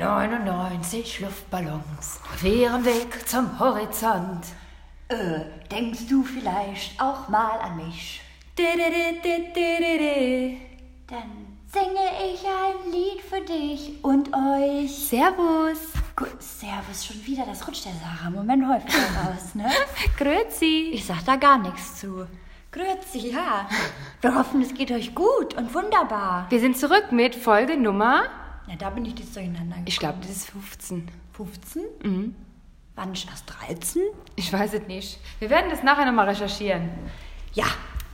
99 Luftballons auf ihrem Weg zum Horizont. Äh, denkst du vielleicht auch mal an mich? Dann singe ich ein Lied für dich und euch. Servus. Gut, Servus, schon wieder, das rutscht der Sarah. Moment häufiger raus, ne? Grüezi. Ich sag da gar nichts zu. Grüezi, ja. Wir hoffen, es geht euch gut und wunderbar. Wir sind zurück mit Folge Nummer. Na, da bin ich jetzt durcheinander gekommen. Ich glaube, das ist 15. 15? Mhm. Wann ist erst 13? Ich weiß es nicht. Wir werden das nachher nochmal recherchieren. Ja,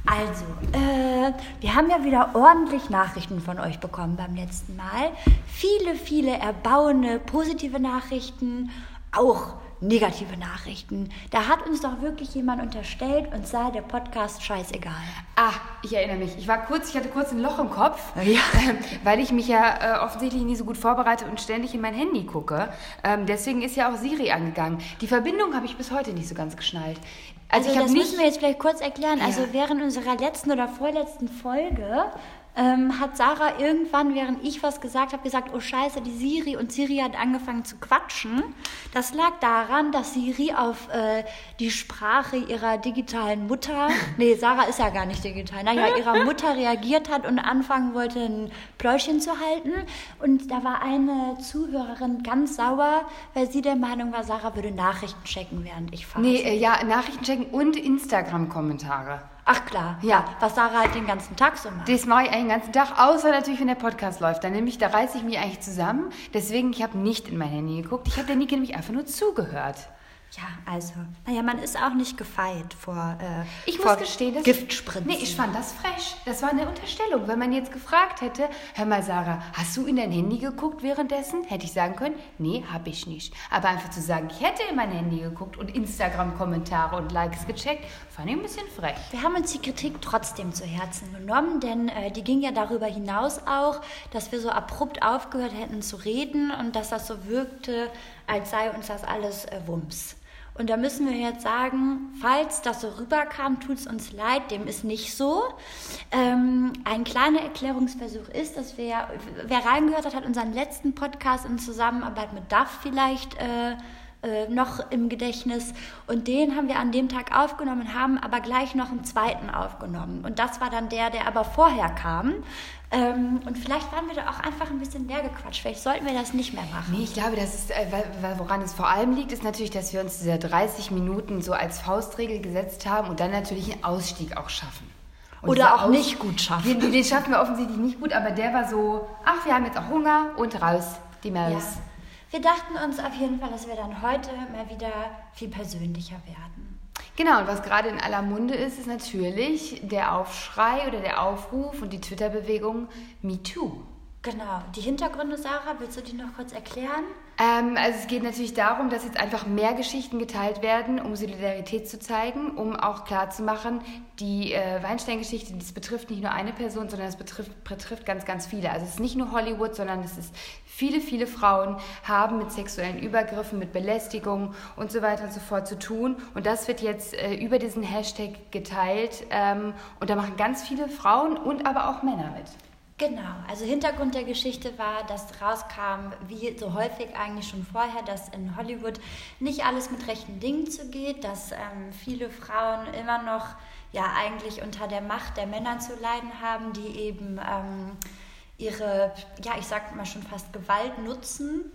also, äh, wir haben ja wieder ordentlich Nachrichten von euch bekommen beim letzten Mal. Viele, viele erbauende, positive Nachrichten, auch negative Nachrichten. Da hat uns doch wirklich jemand unterstellt und sei der Podcast scheißegal. Ah, ich erinnere mich. Ich war kurz, ich hatte kurz ein Loch im Kopf, Ja. ähm, weil ich mich ja äh, offensichtlich nie so gut vorbereite und ständig in mein Handy gucke. Ähm, deswegen ist ja auch Siri angegangen. Die Verbindung habe ich bis heute nicht so ganz geschnallt. Also, ich habe das müssen wir jetzt vielleicht kurz erklären. Also Ja. während unserer letzten oder vorletzten Folge ähm, hat Sarah irgendwann, während ich was gesagt habe, gesagt, oh scheiße, die Siri und Siri hat angefangen zu quatschen. Das lag daran, dass Siri auf äh, die Sprache ihrer digitalen Mutter, nee, Sarah ist ja gar nicht digital, naja, ihrer Mutter reagiert hat und anfangen wollte, ein Pläuschen zu halten. Und da war eine Zuhörerin ganz sauer, weil sie der Meinung war, Sarah würde Nachrichten checken, während ich fahre. Nee, äh, ja, Nachrichten checken und Instagram-Kommentare. Ach klar, Ja. was Sarah halt den ganzen Tag so macht. Das mache ich eigentlich den ganzen Tag, außer natürlich, wenn der Podcast läuft. Dann nehme ich, da reiße ich mich eigentlich zusammen. Deswegen, ich habe nicht in mein Handy geguckt. Ich habe der Nike nämlich einfach nur zugehört. Ja, also, naja, man ist auch nicht gefeit vor, äh, Ich vor muss gestehen, dass Giftspritzen. Nee, ich fand das frech. Das war eine Unterstellung. Wenn man jetzt gefragt hätte, hör mal Sarah, hast du in dein Handy geguckt währenddessen? Hätte ich sagen können, nee, habe ich nicht. Aber einfach zu sagen, ich hätte in mein Handy geguckt und Instagram-Kommentare und Likes gecheckt, fand ich ein bisschen frech. Wir haben uns die Kritik trotzdem zu Herzen genommen, denn äh, die ging ja darüber hinaus auch, dass wir so abrupt aufgehört hätten zu reden und dass das so wirkte, als sei uns das alles äh, Wumms. Und da müssen wir jetzt sagen, falls das so rüberkam, tut es uns leid, dem ist nicht so. Ähm, ein kleiner Erklärungsversuch ist, dass wir, wer reingehört hat, hat unseren letzten Podcast in Zusammenarbeit mit DAF vielleicht äh, äh, noch im Gedächtnis. Und den haben wir an dem Tag aufgenommen, haben aber gleich noch einen zweiten aufgenommen. Und das war dann der, der aber vorher kam. Ähm, und vielleicht waren wir da auch einfach ein bisschen leer gequatscht. Vielleicht sollten wir das nicht mehr machen. Nee, ich glaube, das ist, äh, woran es vor allem liegt, ist natürlich, dass wir uns diese 30 Minuten so als Faustregel gesetzt haben und dann natürlich einen Ausstieg auch schaffen. Und Oder auch nicht gut schaffen. Den, den schaffen wir offensichtlich nicht gut, aber der war so, ach, wir haben jetzt auch Hunger und raus, die Maus. Ja. Wir dachten uns auf jeden Fall, dass wir dann heute mal wieder viel persönlicher werden. Genau, und was gerade in aller Munde ist, ist natürlich der Aufschrei oder der Aufruf und die Twitter-Bewegung MeToo. Genau. Die Hintergründe, Sarah, willst du die noch kurz erklären? Ähm, also es geht natürlich darum, dass jetzt einfach mehr Geschichten geteilt werden, um Solidarität zu zeigen, um auch klarzumachen, die äh, Weinstein-Geschichte, das betrifft nicht nur eine Person, sondern es betrifft, betrifft ganz, ganz viele. Also es ist nicht nur Hollywood, sondern es ist viele, viele Frauen haben mit sexuellen Übergriffen, mit Belästigung und so weiter und so fort zu tun. Und das wird jetzt äh, über diesen Hashtag geteilt ähm, und da machen ganz viele Frauen und aber auch Männer mit. Genau, also Hintergrund der Geschichte war, dass rauskam, wie so häufig eigentlich schon vorher, dass in Hollywood nicht alles mit rechten Dingen zugeht, dass ähm, viele Frauen immer noch ja eigentlich unter der Macht der Männer zu leiden haben, die eben ähm, ihre, ja ich sag mal schon fast Gewalt nutzen,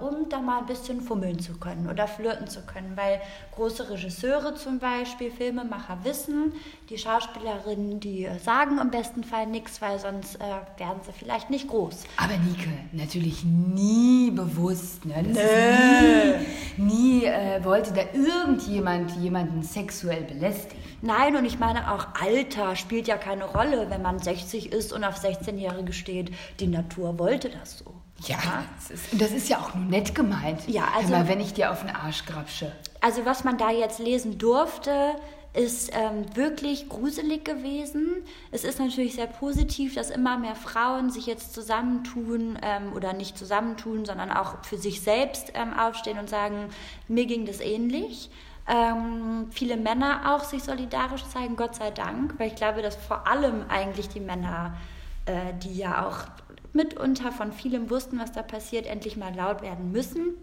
um da mal ein bisschen fummeln zu können oder flirten zu können. Weil große Regisseure zum Beispiel, Filmemacher wissen, die Schauspielerinnen, die äh, sagen im besten Fall nichts, weil sonst äh, werden sie vielleicht nicht groß. Aber Nike, natürlich nie bewusst. Ne? Ist nie nie äh, wollte da irgendjemand jemanden sexuell belästigen. Nein, und ich meine auch Alter spielt ja keine Rolle, wenn man 60 ist und auf 16-Jährige steht. Die Natur wollte das so. Ja, das ist, und das ist ja auch nur nett gemeint. Ja, also- mal, wenn ich dir auf den Arsch grapsche. Also was man da jetzt lesen durfte, ist ähm, wirklich gruselig gewesen. Es ist natürlich sehr positiv, dass immer mehr Frauen sich jetzt zusammentun ähm, oder nicht zusammentun, sondern auch für sich selbst ähm, aufstehen und sagen, mir ging das ähnlich. Ähm, viele Männer auch sich solidarisch zeigen, Gott sei Dank, weil ich glaube, dass vor allem eigentlich die Männer, äh, die ja auch mitunter von vielem wussten, was da passiert, endlich mal laut werden müssen.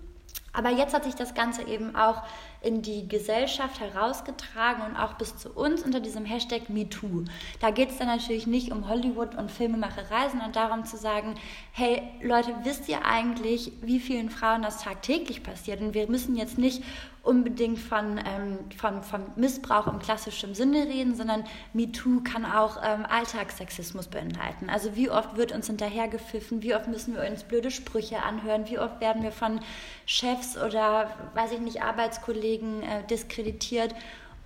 Aber jetzt hat sich das Ganze eben auch in die Gesellschaft herausgetragen und auch bis zu uns unter diesem Hashtag MeToo. Da geht es dann natürlich nicht um Hollywood und Filmemacherei, sondern darum zu sagen, hey Leute, wisst ihr eigentlich, wie vielen Frauen das tagtäglich passiert? Und wir müssen jetzt nicht unbedingt von, ähm, von, von Missbrauch im klassischen Sinne reden, sondern MeToo kann auch ähm, Alltagssexismus beinhalten. Also wie oft wird uns hinterhergepfiffen, wie oft müssen wir uns blöde Sprüche anhören, wie oft werden wir von Chefs oder, weiß ich nicht, Arbeitskollegen äh, diskreditiert.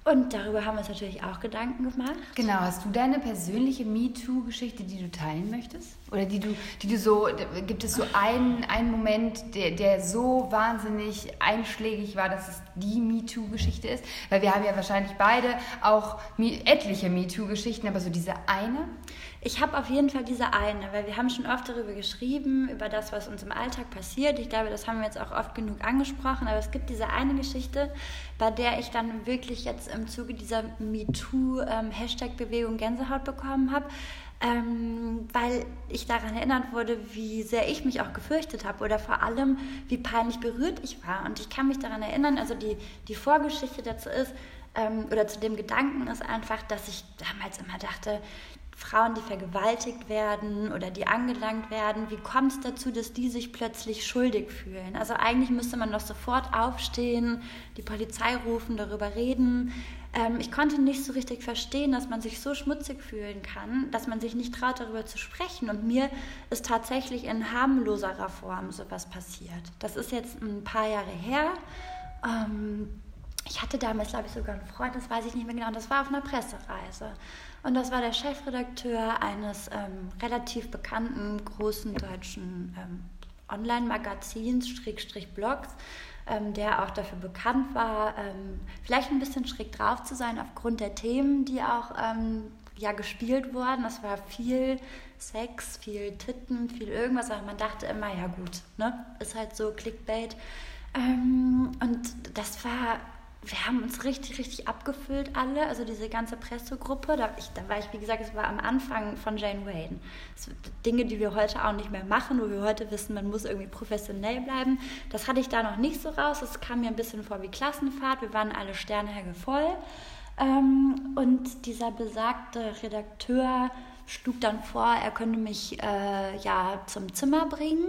Und darüber haben wir uns natürlich auch Gedanken gemacht. Genau, hast du deine persönliche MeToo-Geschichte, die du teilen möchtest? Oder die du, die du so, gibt es so einen, einen Moment, der, der so wahnsinnig einschlägig war, dass es die MeToo-Geschichte ist? Weil wir haben ja wahrscheinlich beide auch etliche MeToo-Geschichten, aber so diese eine? Ich habe auf jeden Fall diese eine, weil wir haben schon oft darüber geschrieben, über das, was uns im Alltag passiert. Ich glaube, das haben wir jetzt auch oft genug angesprochen, aber es gibt diese eine Geschichte, bei der ich dann wirklich jetzt im Zuge dieser MeToo-Hashtag-Bewegung ähm, Gänsehaut bekommen habe. Ähm, weil ich daran erinnert wurde, wie sehr ich mich auch gefürchtet habe oder vor allem, wie peinlich berührt ich war. Und ich kann mich daran erinnern, also die, die Vorgeschichte dazu ist, ähm, oder zu dem Gedanken ist einfach, dass ich damals immer dachte, Frauen, die vergewaltigt werden oder die angelangt werden, wie kommt es dazu, dass die sich plötzlich schuldig fühlen? Also eigentlich müsste man doch sofort aufstehen, die Polizei rufen, darüber reden. Ähm, ich konnte nicht so richtig verstehen, dass man sich so schmutzig fühlen kann, dass man sich nicht traut, darüber zu sprechen. Und mir ist tatsächlich in harmloserer Form sowas passiert. Das ist jetzt ein paar Jahre her. Ähm, ich hatte damals, glaube ich, sogar einen Freund, das weiß ich nicht mehr genau, und das war auf einer Pressereise. Und das war der Chefredakteur eines ähm, relativ bekannten großen deutschen ähm, Online-Magazins, Schrägstrich Blogs, ähm, der auch dafür bekannt war, ähm, vielleicht ein bisschen schräg drauf zu sein aufgrund der Themen, die auch ähm, ja, gespielt wurden. Es war viel Sex, viel Titten, viel irgendwas, aber man dachte immer, ja gut, ne? ist halt so Clickbait. Ähm, und das war wir haben uns richtig, richtig abgefüllt alle, also diese ganze Pressegruppe. Da, ich, da war ich, wie gesagt, es war am Anfang von Jane Wayne. Dinge, die wir heute auch nicht mehr machen, wo wir heute wissen, man muss irgendwie professionell bleiben. Das hatte ich da noch nicht so raus. Es kam mir ein bisschen vor wie Klassenfahrt. Wir waren alle Sternehänge voll. Ähm, und dieser besagte Redakteur schlug dann vor, er könnte mich äh, ja zum Zimmer bringen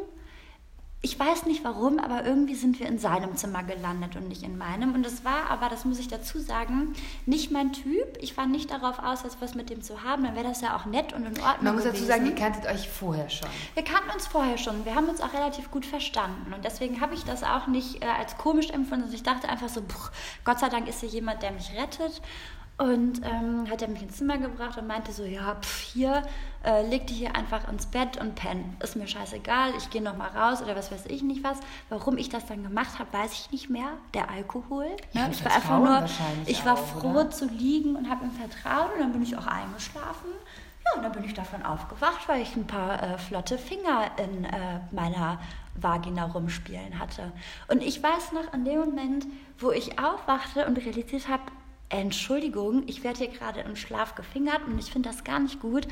ich weiß nicht warum, aber irgendwie sind wir in seinem Zimmer gelandet und nicht in meinem. Und es war aber, das muss ich dazu sagen, nicht mein Typ. Ich war nicht darauf aus, etwas mit dem zu haben. Dann wäre das ja auch nett und in Ordnung. Man muss gewesen. dazu sagen, ihr kanntet euch vorher schon. Wir kannten uns vorher schon. Wir haben uns auch relativ gut verstanden. Und deswegen habe ich das auch nicht äh, als komisch empfunden. Also ich dachte einfach so, pff, Gott sei Dank ist hier jemand, der mich rettet. Und ähm, hat er mich ins Zimmer gebracht und meinte so, ja, pf, hier, äh, leg dich hier einfach ins Bett und penn. Ist mir scheißegal, ich gehe nochmal raus oder was weiß ich nicht was. Warum ich das dann gemacht habe, weiß ich nicht mehr. Der Alkohol. Ne? ich war einfach nur, ich war auch, froh oder? zu liegen und habe ihm vertraut und dann bin ich auch eingeschlafen. Ja, und dann bin ich davon aufgewacht, weil ich ein paar äh, flotte Finger in äh, meiner Vagina rumspielen hatte. Und ich weiß noch an dem Moment, wo ich aufwachte und realisiert habe, Entschuldigung, ich werde hier gerade im Schlaf gefingert und ich finde das gar nicht gut.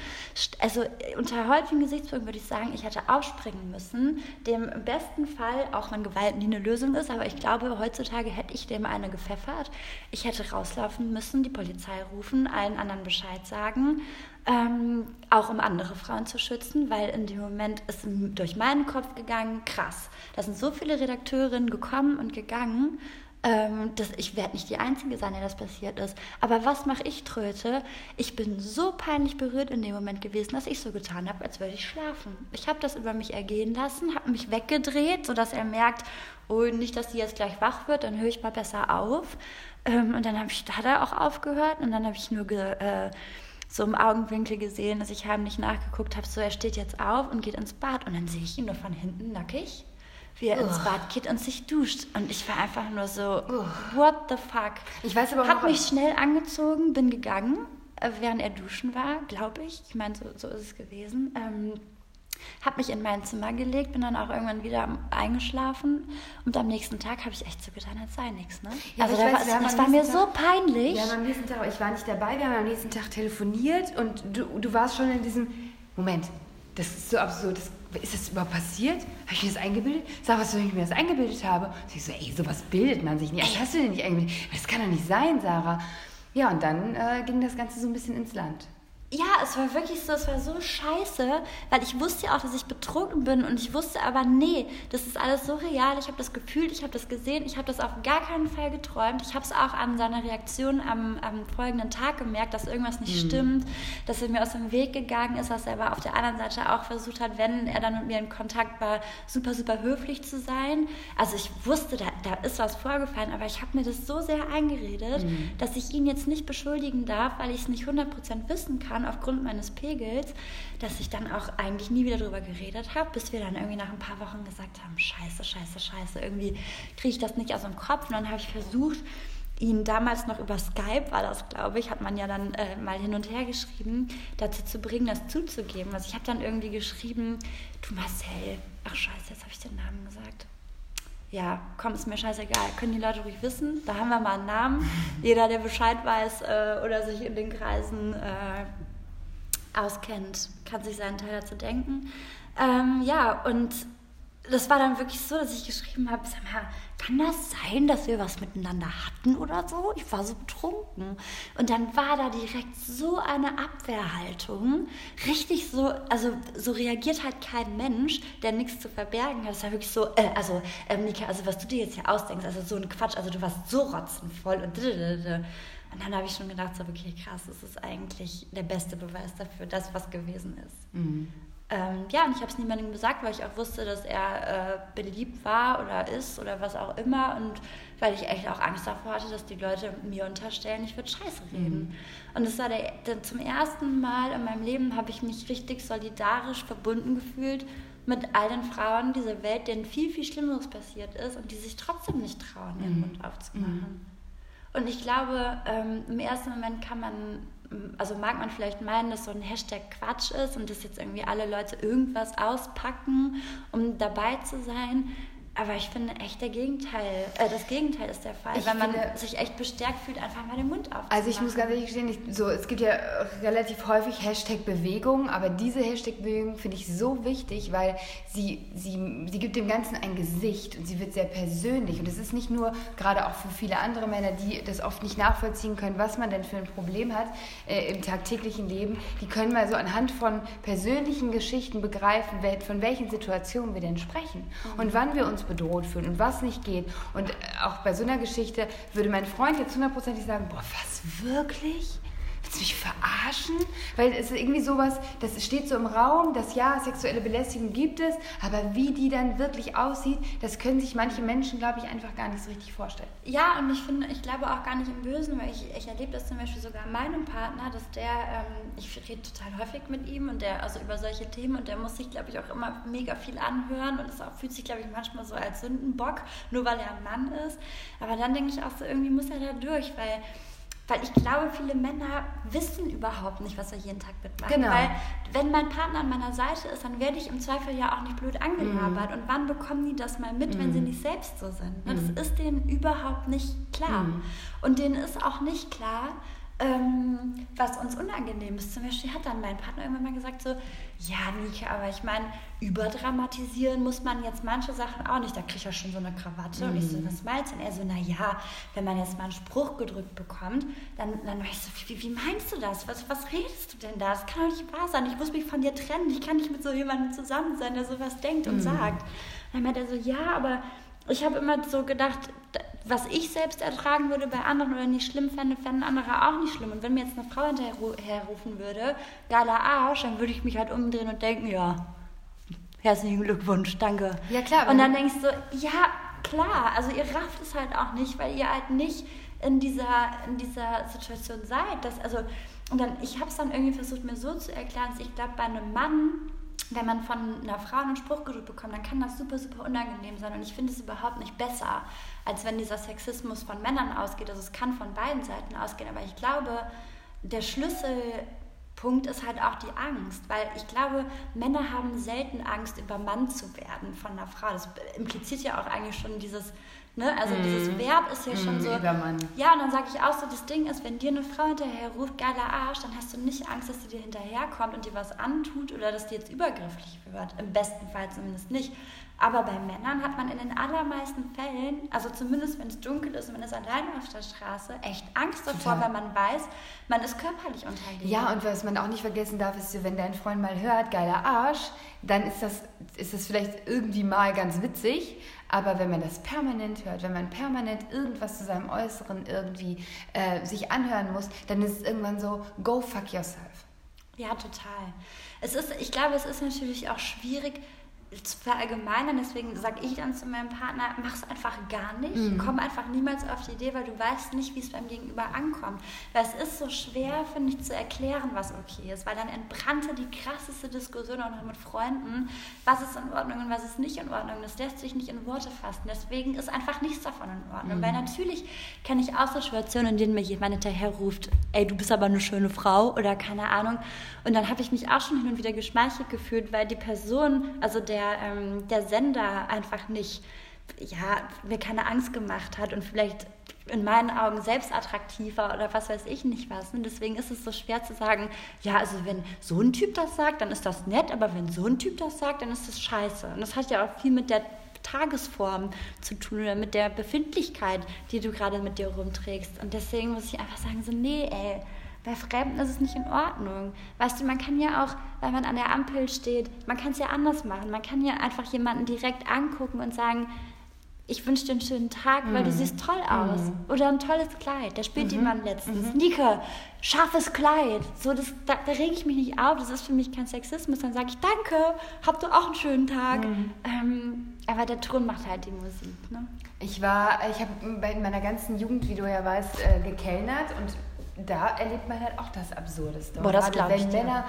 Also unter heutigen Gesichtspunkten würde ich sagen, ich hätte aufspringen müssen, dem im besten Fall, auch wenn Gewalt nie eine Lösung ist, aber ich glaube, heutzutage hätte ich dem eine gepfeffert. Ich hätte rauslaufen müssen, die Polizei rufen, allen anderen Bescheid sagen, ähm, auch um andere Frauen zu schützen, weil in dem Moment ist durch meinen Kopf gegangen, krass, da sind so viele Redakteurinnen gekommen und gegangen ähm, das, ich werde nicht die Einzige sein, der das passiert ist. Aber was mache ich, Tröte? Ich bin so peinlich berührt in dem Moment gewesen, dass ich so getan habe, als würde ich schlafen. Ich habe das über mich ergehen lassen, habe mich weggedreht, sodass er merkt, oh, nicht, dass sie jetzt gleich wach wird, dann höre ich mal besser auf. Ähm, und dann ich, hat er auch aufgehört und dann habe ich nur ge, äh, so im Augenwinkel gesehen, dass ich heimlich nachgeguckt habe, so er steht jetzt auf und geht ins Bad und dann sehe ich ihn nur von hinten nackig wie er oh. ins Bad geht und sich duscht. Und ich war einfach nur so, oh. what the fuck? Ich weiß aber Hab mich schnell angezogen, bin gegangen, äh, während er duschen war, glaube ich. Ich meine, so, so ist es gewesen. Ähm, habe mich in mein Zimmer gelegt, bin dann auch irgendwann wieder eingeschlafen und am nächsten Tag habe ich echt so getan, als sei nichts. Ne? Ja, also da weiß, war, das war mir Tag, so peinlich. Wir haben am nächsten Tag, ich war nicht dabei, wir haben am nächsten Tag telefoniert und du, du warst schon in diesem Moment. Das ist so absurd, das ist das überhaupt passiert? Habe ich mir das eingebildet? Sag, was, wenn ich mir das eingebildet habe? Und ich so, ey, sowas bildet man sich nicht. Was hast du denn nicht eingebildet? Das kann doch nicht sein, Sarah. Ja, und dann äh, ging das Ganze so ein bisschen ins Land. Ja, es war wirklich so, es war so scheiße, weil ich wusste ja auch, dass ich betrunken bin und ich wusste aber, nee, das ist alles so real, ich habe das gefühlt, ich habe das gesehen, ich habe das auf gar keinen Fall geträumt. Ich habe es auch an seiner Reaktion am, am, folgenden Tag gemerkt, dass irgendwas nicht mhm. stimmt, dass er mir aus dem Weg gegangen ist, dass er aber auf der anderen Seite auch versucht hat, wenn er dann mit mir in Kontakt war, super, super höflich zu sein. Also ich wusste, da, da ist was vorgefallen, aber ich habe mir das so sehr eingeredet, mhm. dass ich ihn jetzt nicht beschuldigen darf, weil ich es nicht 100% wissen kann daran aufgrund meines Pegels, dass ich dann auch eigentlich nie wieder darüber geredet habe, bis wir dann irgendwie nach ein paar Wochen gesagt haben, scheiße, scheiße, scheiße, irgendwie kriege ich das nicht aus dem Kopf. Und dann habe ich versucht, ihn damals noch über Skype, war das, glaube ich, hat man ja dann äh, mal hin und her geschrieben, dazu zu bringen, das zuzugeben. Also ich habe dann irgendwie geschrieben, du Marcel, ach scheiße, jetzt habe ich den Namen gesagt ja, komm, ist mir scheißegal, können die Leute ruhig wissen. Da haben wir mal einen Namen. Jeder, der Bescheid weiß äh, oder sich in den Kreisen äh, auskennt, kann sich seinen Teil dazu denken. Ähm, ja, und das war dann wirklich so, dass ich geschrieben habe, sag mal, kann das sein, dass wir was miteinander hatten oder so? Ich war so betrunken. Und dann war da direkt so eine Abwehrhaltung. Richtig so, also so reagiert halt kein Mensch, der nichts zu verbergen hat. Es war wirklich so, äh, also, äh, Nika, also was du dir jetzt hier ausdenkst, also so ein Quatsch, also du warst so rotzenvoll und und dann habe ich schon gedacht, so, okay, krass, das ist eigentlich der beste Beweis dafür, dass was gewesen ist. Mhm. Ähm, ja, und ich habe es niemandem gesagt, weil ich auch wusste, dass er äh, beliebt war oder ist oder was auch immer. Und weil ich echt auch Angst davor hatte, dass die Leute mir unterstellen, ich würde Scheiße reden. Mhm. Und das war der, der, zum ersten Mal in meinem Leben, habe ich mich richtig solidarisch verbunden gefühlt mit all den Frauen dieser Welt, denen viel, viel Schlimmeres passiert ist und die sich trotzdem nicht trauen, ihren mhm. Mund aufzumachen. Und ich glaube, ähm, im ersten Moment kann man, also mag man vielleicht meinen, dass so ein Hashtag Quatsch ist und dass jetzt irgendwie alle Leute irgendwas auspacken, um dabei zu sein. Aber ich finde echt der Gegenteil, äh, das Gegenteil ist der Fall, ich weil man finde, sich echt bestärkt fühlt, einfach mal den Mund aufzumachen. Also ich muss ganz ehrlich gestehen, ich, so, es gibt ja relativ häufig Hashtag-Bewegung, aber diese Hashtag-Bewegung finde ich so wichtig, weil sie, sie, sie gibt dem Ganzen ein Gesicht und sie wird sehr persönlich. Und es ist nicht nur, gerade auch für viele andere Männer, die das oft nicht nachvollziehen können, was man denn für ein Problem hat äh, im tagtäglichen Leben, die können mal so anhand von persönlichen Geschichten begreifen, von welchen Situationen wir denn sprechen mhm. und wann wir uns bedroht fühlen und was nicht geht. Und auch bei so einer Geschichte würde mein Freund jetzt hundertprozentig sagen, boah, was wirklich? Willst du mich verarschen? Weil es ist irgendwie sowas, das steht so im Raum, dass ja, sexuelle Belästigung gibt es, aber wie die dann wirklich aussieht, das können sich manche Menschen, glaube ich, einfach gar nicht so richtig vorstellen. Ja, und ich finde, ich glaube auch gar nicht im Bösen, weil ich, ich erlebe das zum Beispiel sogar meinem Partner, dass der, ähm, ich rede total häufig mit ihm und der, also über solche Themen und der muss sich, glaube ich, auch immer mega viel anhören und es fühlt sich, glaube ich, manchmal so als Sündenbock, nur weil er ein Mann ist. Aber dann denke ich auch so, irgendwie muss er da durch, weil weil ich glaube, viele Männer wissen überhaupt nicht, was wir jeden Tag mitmachen. Genau. Weil wenn mein Partner an meiner Seite ist, dann werde ich im Zweifel ja auch nicht blöd angelabert. Mm. Und wann bekommen die das mal mit, mm. wenn sie mhm. nicht selbst so sind? Mm. Das ist denen überhaupt nicht klar. Mhm. Und denen ist auch nicht klar, ähm, was uns unangenehm ist. Zum Beispiel hat dann mein Partner irgendwann mal gesagt so, ja, Nika, aber ich meine, überdramatisieren muss man jetzt manche Sachen auch nicht. Da kriege ich ja schon so eine Krawatte. Mhm. Und ich so, mhm. was meinst du? Und er so, na ja, wenn man jetzt mal einen Spruch gedrückt bekommt, dann, dann war ich so, wie, wie meinst du das? Was, was redest du denn da? Das kann doch nicht wahr sein. Ich muss mich von dir trennen. Ich kann nicht mit so jemandem zusammen sein, der sowas denkt und mhm. sagt. Und dann meint er so, ja, aber ich habe immer so gedacht, was ich selbst ertragen würde bei anderen oder nicht schlimm fände, fänden andere auch nicht schlimm. Und wenn mir jetzt eine Frau hinterherrufen würde, geiler Arsch, dann würde ich mich halt umdrehen und denken, ja, herzlichen Glückwunsch, danke. Ja, klar. Und dann denkst du, ja, klar, also ihr rafft es halt auch nicht, weil ihr halt nicht in dieser, in dieser Situation seid. Dass, also, und dann, ich habe es dann irgendwie versucht, mir so zu erklären, dass ich glaube, bei einem Mann wenn man von einer Frau einen Spruch gedrückt bekommt, dann kann das super, super unangenehm sein. Und ich finde es überhaupt nicht besser, als wenn dieser Sexismus von Männern ausgeht. Also es kann von beiden Seiten ausgehen, aber ich glaube, der Schlüsselpunkt ist halt auch die Angst, weil ich glaube, Männer haben selten Angst, übermannt zu werden von einer Frau. Das impliziert ja auch eigentlich schon dieses Ne? Also mm. dieses Verb ist ja mm, schon so. Übermann. Ja, und dann sage ich auch so, das Ding ist, wenn dir eine Frau hinterher ruft, geiler Arsch, dann hast du nicht Angst, dass sie dir hinterherkommt und dir was antut oder dass die jetzt übergrifflich wird. Im besten Fall zumindest nicht. Aber bei Männern hat man in den allermeisten Fällen, also zumindest wenn es dunkel ist und man ist allein auf der Straße, echt Angst davor, Total. weil man weiß, man ist körperlich unterlegen. Ja, und was man auch nicht vergessen darf, ist, wenn dein Freund mal hört, geiler Arsch, dann ist das, ist das vielleicht irgendwie mal ganz witzig. Aber wenn man das permanent hört, wenn man permanent irgendwas zu seinem Äußeren irgendwie äh, sich anhören muss, dann ist es irgendwann so, go fuck yourself. Ja, total. Es ist, ich glaube, es ist natürlich auch schwierig, zu verallgemeinern. Deswegen sage ich dann zu meinem Partner, mach es einfach gar nicht. Mhm. Komm einfach niemals auf die Idee, weil du weißt nicht, wie es beim Gegenüber ankommt. Weil es ist so schwer, finde ich, zu erklären, was okay ist. Weil dann entbrannte die krasseste Diskussion auch noch mit Freunden, was ist in Ordnung und was ist nicht in Ordnung. Das lässt sich nicht in Worte fassen. Deswegen ist einfach nichts davon in Ordnung. Mhm. Weil natürlich kenne ich auch Situationen, in denen mir jemand hinterher ruft, ey, du bist aber eine schöne Frau oder keine Ahnung. Und dann habe ich mich auch schon hin und wieder geschmeichelt gefühlt, weil die Person, also der der, ähm, der Sender einfach nicht, ja, mir keine Angst gemacht hat und vielleicht in meinen Augen selbst attraktiver oder was weiß ich nicht was. Und deswegen ist es so schwer zu sagen, ja, also wenn so ein Typ das sagt, dann ist das nett, aber wenn so ein Typ das sagt, dann ist das scheiße. Und das hat ja auch viel mit der Tagesform zu tun oder mit der Befindlichkeit, die du gerade mit dir rumträgst. Und deswegen muss ich einfach sagen, so, nee, ey, bei Fremden ist es nicht in Ordnung. Weißt du, man kann ja auch, wenn man an der Ampel steht, man kann es ja anders machen. Man kann ja einfach jemanden direkt angucken und sagen, ich wünsche dir einen schönen Tag, weil du mhm. siehst toll aus. Mhm. Oder ein tolles Kleid. Da spielt mhm. jemand letztens. Mhm. Nike, scharfes Kleid. So, das, da, da rege ich mich nicht auf. Das ist für mich kein Sexismus. Dann sage ich, danke, habt ihr auch einen schönen Tag. Mhm. Ähm, aber der Ton macht halt die Musik. Ne? Ich war, ich habe in meiner ganzen Jugend, wie du ja weißt, äh, gekellnert und da erlebt man halt auch das Absurdeste. Boah, das glaube ich. Wenn Männer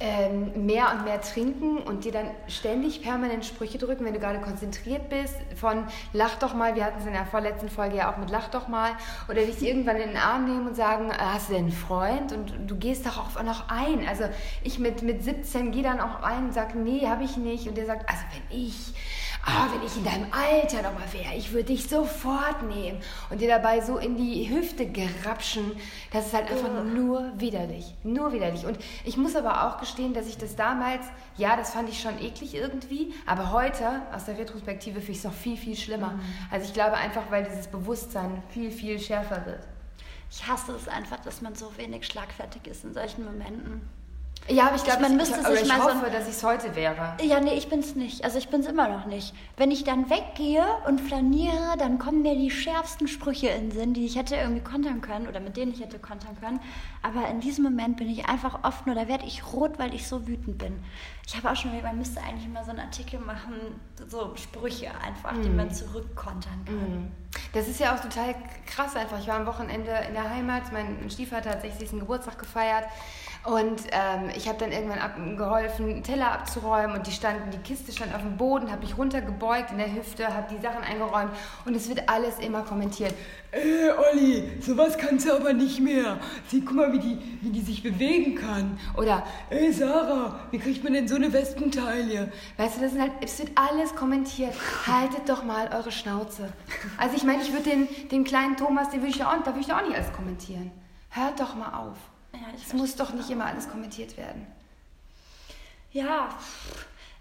ähm, mehr und mehr trinken und dir dann ständig permanent Sprüche drücken, wenn du gerade konzentriert bist, von lach doch mal, wir hatten es in der vorletzten Folge ja auch mit lach doch mal, oder dich irgendwann in den Arm nehmen und sagen, äh, hast du denn einen Freund? Und du gehst doch auch noch ein. Also ich mit, mit 17 gehe dann auch ein und sage, nee, habe ich nicht. Und der sagt, also wenn ich ah, wenn ich in deinem Alter nochmal wäre, ich würde dich sofort nehmen und dir dabei so in die Hüfte gerapschen. Das ist halt einfach oh. nur widerlich. Nur widerlich. Und ich muss aber auch gestehen, dass ich das damals, ja, das fand ich schon eklig irgendwie, aber heute, aus der Retrospektive, finde ich es noch viel, viel schlimmer. Mhm. Also ich glaube einfach, weil dieses Bewusstsein viel, viel schärfer wird. Ich hasse es einfach, dass man so wenig schlagfertig ist in solchen Momenten. Ja, aber ich glaube, man müsste sich ich mal hoffe, so dass ich es heute wäre. Ja, nee, ich bin es nicht. Also ich bin es immer noch nicht. Wenn ich dann weggehe und flaniere, dann kommen mir die schärfsten Sprüche in den Sinn, die ich hätte irgendwie kontern können oder mit denen ich hätte kontern können. Aber in diesem Moment bin ich einfach offen oder werde ich rot, weil ich so wütend bin. Ich habe auch schon überlegt, man müsste eigentlich mal so einen Artikel machen, so Sprüche einfach, mm. die man zurückkontern kann. Mm. Das ist ja auch total krass einfach. Ich war am Wochenende in der Heimat, mein Stiefvater hat 60. Geburtstag gefeiert. Und ähm, ich habe dann irgendwann ab, geholfen, Teller abzuräumen und die standen, die Kiste stand auf dem Boden, habe mich runtergebeugt in der Hüfte, habe die Sachen eingeräumt und es wird alles immer kommentiert. Äh, Olli, sowas kannst du aber nicht mehr. Sieh, guck mal, wie die, wie die sich bewegen kann. Oder, ey Sarah, wie kriegt man denn so eine Wespentaille? Weißt du, das sind halt, es wird alles kommentiert. Haltet doch mal eure Schnauze. Also ich meine, ich würde den, den kleinen Thomas, den würde ich ja auch, da würde ich auch nicht alles kommentieren. Hört doch mal auf. Ja, es muss doch nicht immer alles kommentiert werden. Ja,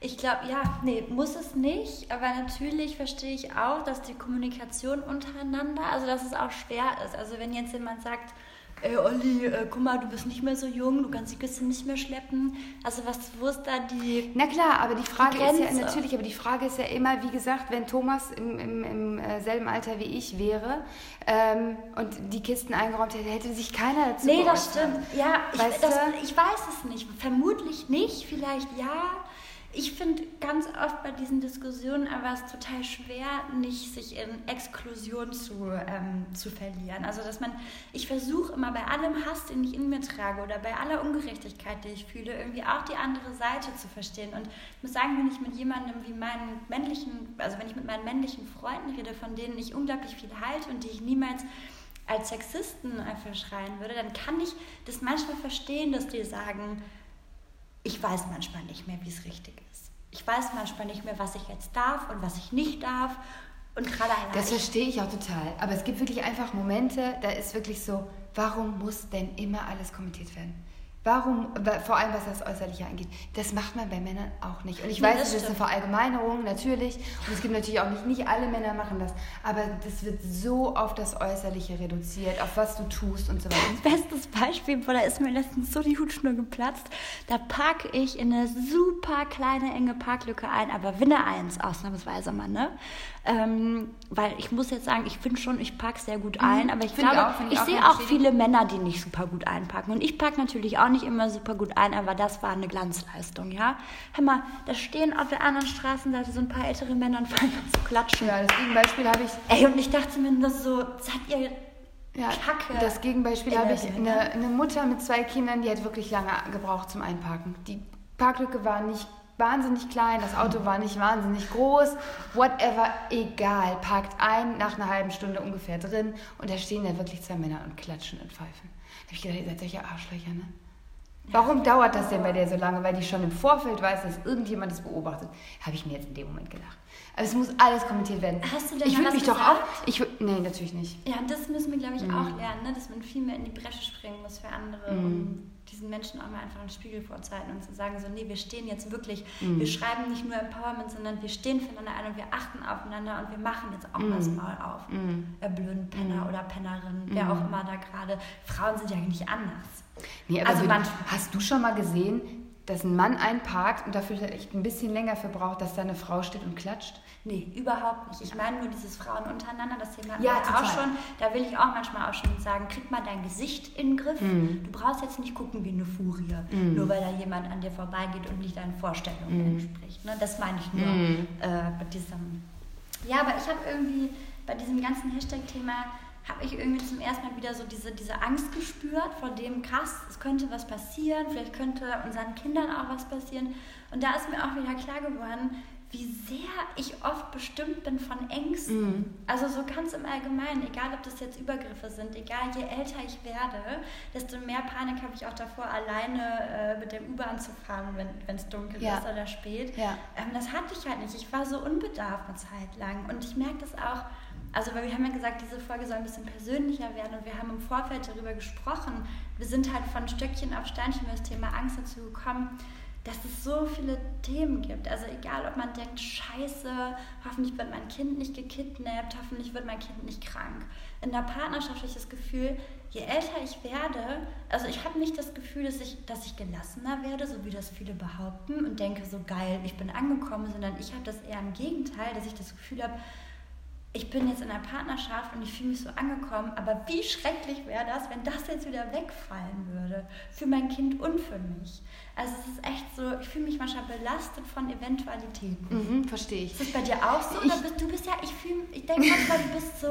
ich glaube, ja, nee, muss es nicht. Aber natürlich verstehe ich auch, dass die Kommunikation untereinander, also dass es auch schwer ist. Also wenn jetzt jemand sagt, ey Olli, äh, guck mal, du bist nicht mehr so jung, du kannst die Kiste nicht mehr schleppen. Also was, wo ist da die Na klar, aber die Frage die ist ja natürlich, aber die Frage ist ja immer, wie gesagt, wenn Thomas im, im, im äh, selben Alter wie ich wäre ähm, und die Kisten eingeräumt hätte, hätte sich keiner dazu Nee, das stimmt. Ja, ich, das, ich weiß es nicht. Vermutlich nicht, vielleicht ja. Ich finde ganz oft bei diesen Diskussionen aber es total schwer, nicht sich in Exklusion zu, ähm, zu verlieren. Also dass man, ich versuche immer bei allem Hass, den ich in mir trage oder bei aller Ungerechtigkeit, die ich fühle, irgendwie auch die andere Seite zu verstehen. Und ich muss sagen, wenn ich mit jemandem wie meinen männlichen, also wenn ich mit meinen männlichen Freunden rede, von denen ich unglaublich viel halte und die ich niemals als Sexisten verschreien würde, dann kann ich das manchmal verstehen, dass die sagen, ich weiß manchmal nicht mehr, wie es richtig ist. Ich weiß manchmal nicht mehr, was ich jetzt darf und was ich nicht darf. Und gerade allein. Das verstehe ich auch total. Aber es gibt wirklich einfach Momente, da ist wirklich so, warum muss denn immer alles kommentiert werden? Warum, vor allem was das Äußerliche angeht, das macht man bei Männern auch nicht. Und ich weiß, das, das ist eine Verallgemeinerung, natürlich. Und es gibt natürlich auch nicht, nicht alle Männer machen das. Aber das wird so auf das Äußerliche reduziert, auf was du tust und so weiter. Bestes Beispiel, boah, da ist mir letztens so die Hutschnur geplatzt. Da parke ich in eine super kleine, enge Parklücke ein, aber Winne 1, ausnahmsweise mal, ne? Ähm, weil ich muss jetzt sagen, ich finde schon, ich parke sehr gut mhm. ein, aber ich find glaube, ich, ich, ich sehe auch viele Männer, die nicht super gut einparken. Und ich parke natürlich auch nicht immer super gut ein, aber das war eine Glanzleistung, ja. Hör mal, da stehen auf der anderen Straßenseite so ein paar ältere Männer und fangen an zu klatschen. Ja, das Gegenbeispiel habe ich. Ey, und ich dachte mir nur so, seid ihr ja, Kacke. Das Gegenbeispiel habe ich eine, eine Mutter mit zwei Kindern, die hat wirklich lange gebraucht zum Einparken. Die Parklücke war nicht wahnsinnig klein, das Auto war nicht wahnsinnig groß, whatever, egal. Parkt ein, nach einer halben Stunde ungefähr drin und da stehen da wirklich zwei Männer und klatschen und pfeifen. Da habe ich gedacht, ihr seid solche Arschlöcher, ne? Warum dauert das denn bei der so lange? Weil die schon im Vorfeld weiß, dass irgendjemand das beobachtet. Habe ich mir jetzt in dem Moment gedacht. Aber es muss alles kommentiert werden. Hast du denn Ich würde mich gesagt? doch auch. Ich, nee, natürlich nicht. Ja, das müssen wir, glaube ich, mhm. auch lernen, ne? dass man viel mehr in die Bresche springen muss für andere. Mhm. Diesen Menschen auch mal einfach einen Spiegel vorzuhalten und zu sagen, so, nee, wir stehen jetzt wirklich, mhm. wir schreiben nicht nur Empowerment, sondern wir stehen füreinander ein und wir achten aufeinander und wir machen jetzt auch mal das mhm. Maul auf. Mhm. Äh, blöden Penner mhm. oder Pennerin, wer auch immer da gerade. Frauen sind ja eigentlich anders. Nee, aber also man, hast du schon mal gesehen, dass ein Mann einparkt und dafür echt ein bisschen länger für braucht, dass da eine Frau steht und klatscht? Nee, überhaupt nicht. Ich meine nur dieses Frauen untereinander, das Thema ja, auch schon. Da will ich auch manchmal auch schon sagen, krieg mal dein Gesicht in den Griff. Mm. Du brauchst jetzt nicht gucken wie eine Furie, mm. nur weil da jemand an dir vorbeigeht und nicht deinen Vorstellungen mm. entspricht. Ne? Das meine ich nur mm. äh, mit diesem... Ja, aber ich habe irgendwie bei diesem ganzen Hashtag-Thema habe ich irgendwie zum ersten Mal wieder so diese, diese Angst gespürt vor dem, krass, es könnte was passieren, vielleicht könnte unseren Kindern auch was passieren. Und da ist mir auch wieder klar geworden, wie sehr ich oft bestimmt bin von Ängsten. Mm. Also so ganz im Allgemeinen, egal ob das jetzt Übergriffe sind, egal je älter ich werde, desto mehr Panik habe ich auch davor, alleine äh, mit der U-Bahn zu fahren, wenn es dunkel ja. ist oder spät. Ja. Ähm, das hatte ich halt nicht. Ich war so unbedarft eine Zeit lang. Und ich merke das auch, also weil wir haben ja gesagt, diese Folge soll ein bisschen persönlicher werden und wir haben im Vorfeld darüber gesprochen. Wir sind halt von Stöckchen auf Steinchen über das Thema Angst dazu gekommen, dass es so viele Themen gibt. Also egal, ob man denkt, scheiße, hoffentlich wird mein Kind nicht gekidnappt, hoffentlich wird mein Kind nicht krank. In der Partnerschaft habe ich das Gefühl, je älter ich werde, also ich habe nicht das Gefühl, dass ich, dass ich gelassener werde, so wie das viele behaupten und denke, so geil, ich bin angekommen, sondern ich habe das eher im Gegenteil, dass ich das Gefühl habe, ich bin jetzt in einer Partnerschaft und ich fühle mich so angekommen, aber wie schrecklich wäre das, wenn das jetzt wieder wegfallen würde. Für mein Kind und für mich. Also es ist echt so, ich fühle mich manchmal belastet von Eventualitäten. Mhm, verstehe ich. Ist das bei dir auch so? Ich, bist, du bist ja, ich fühle, ich denke manchmal, du bist so,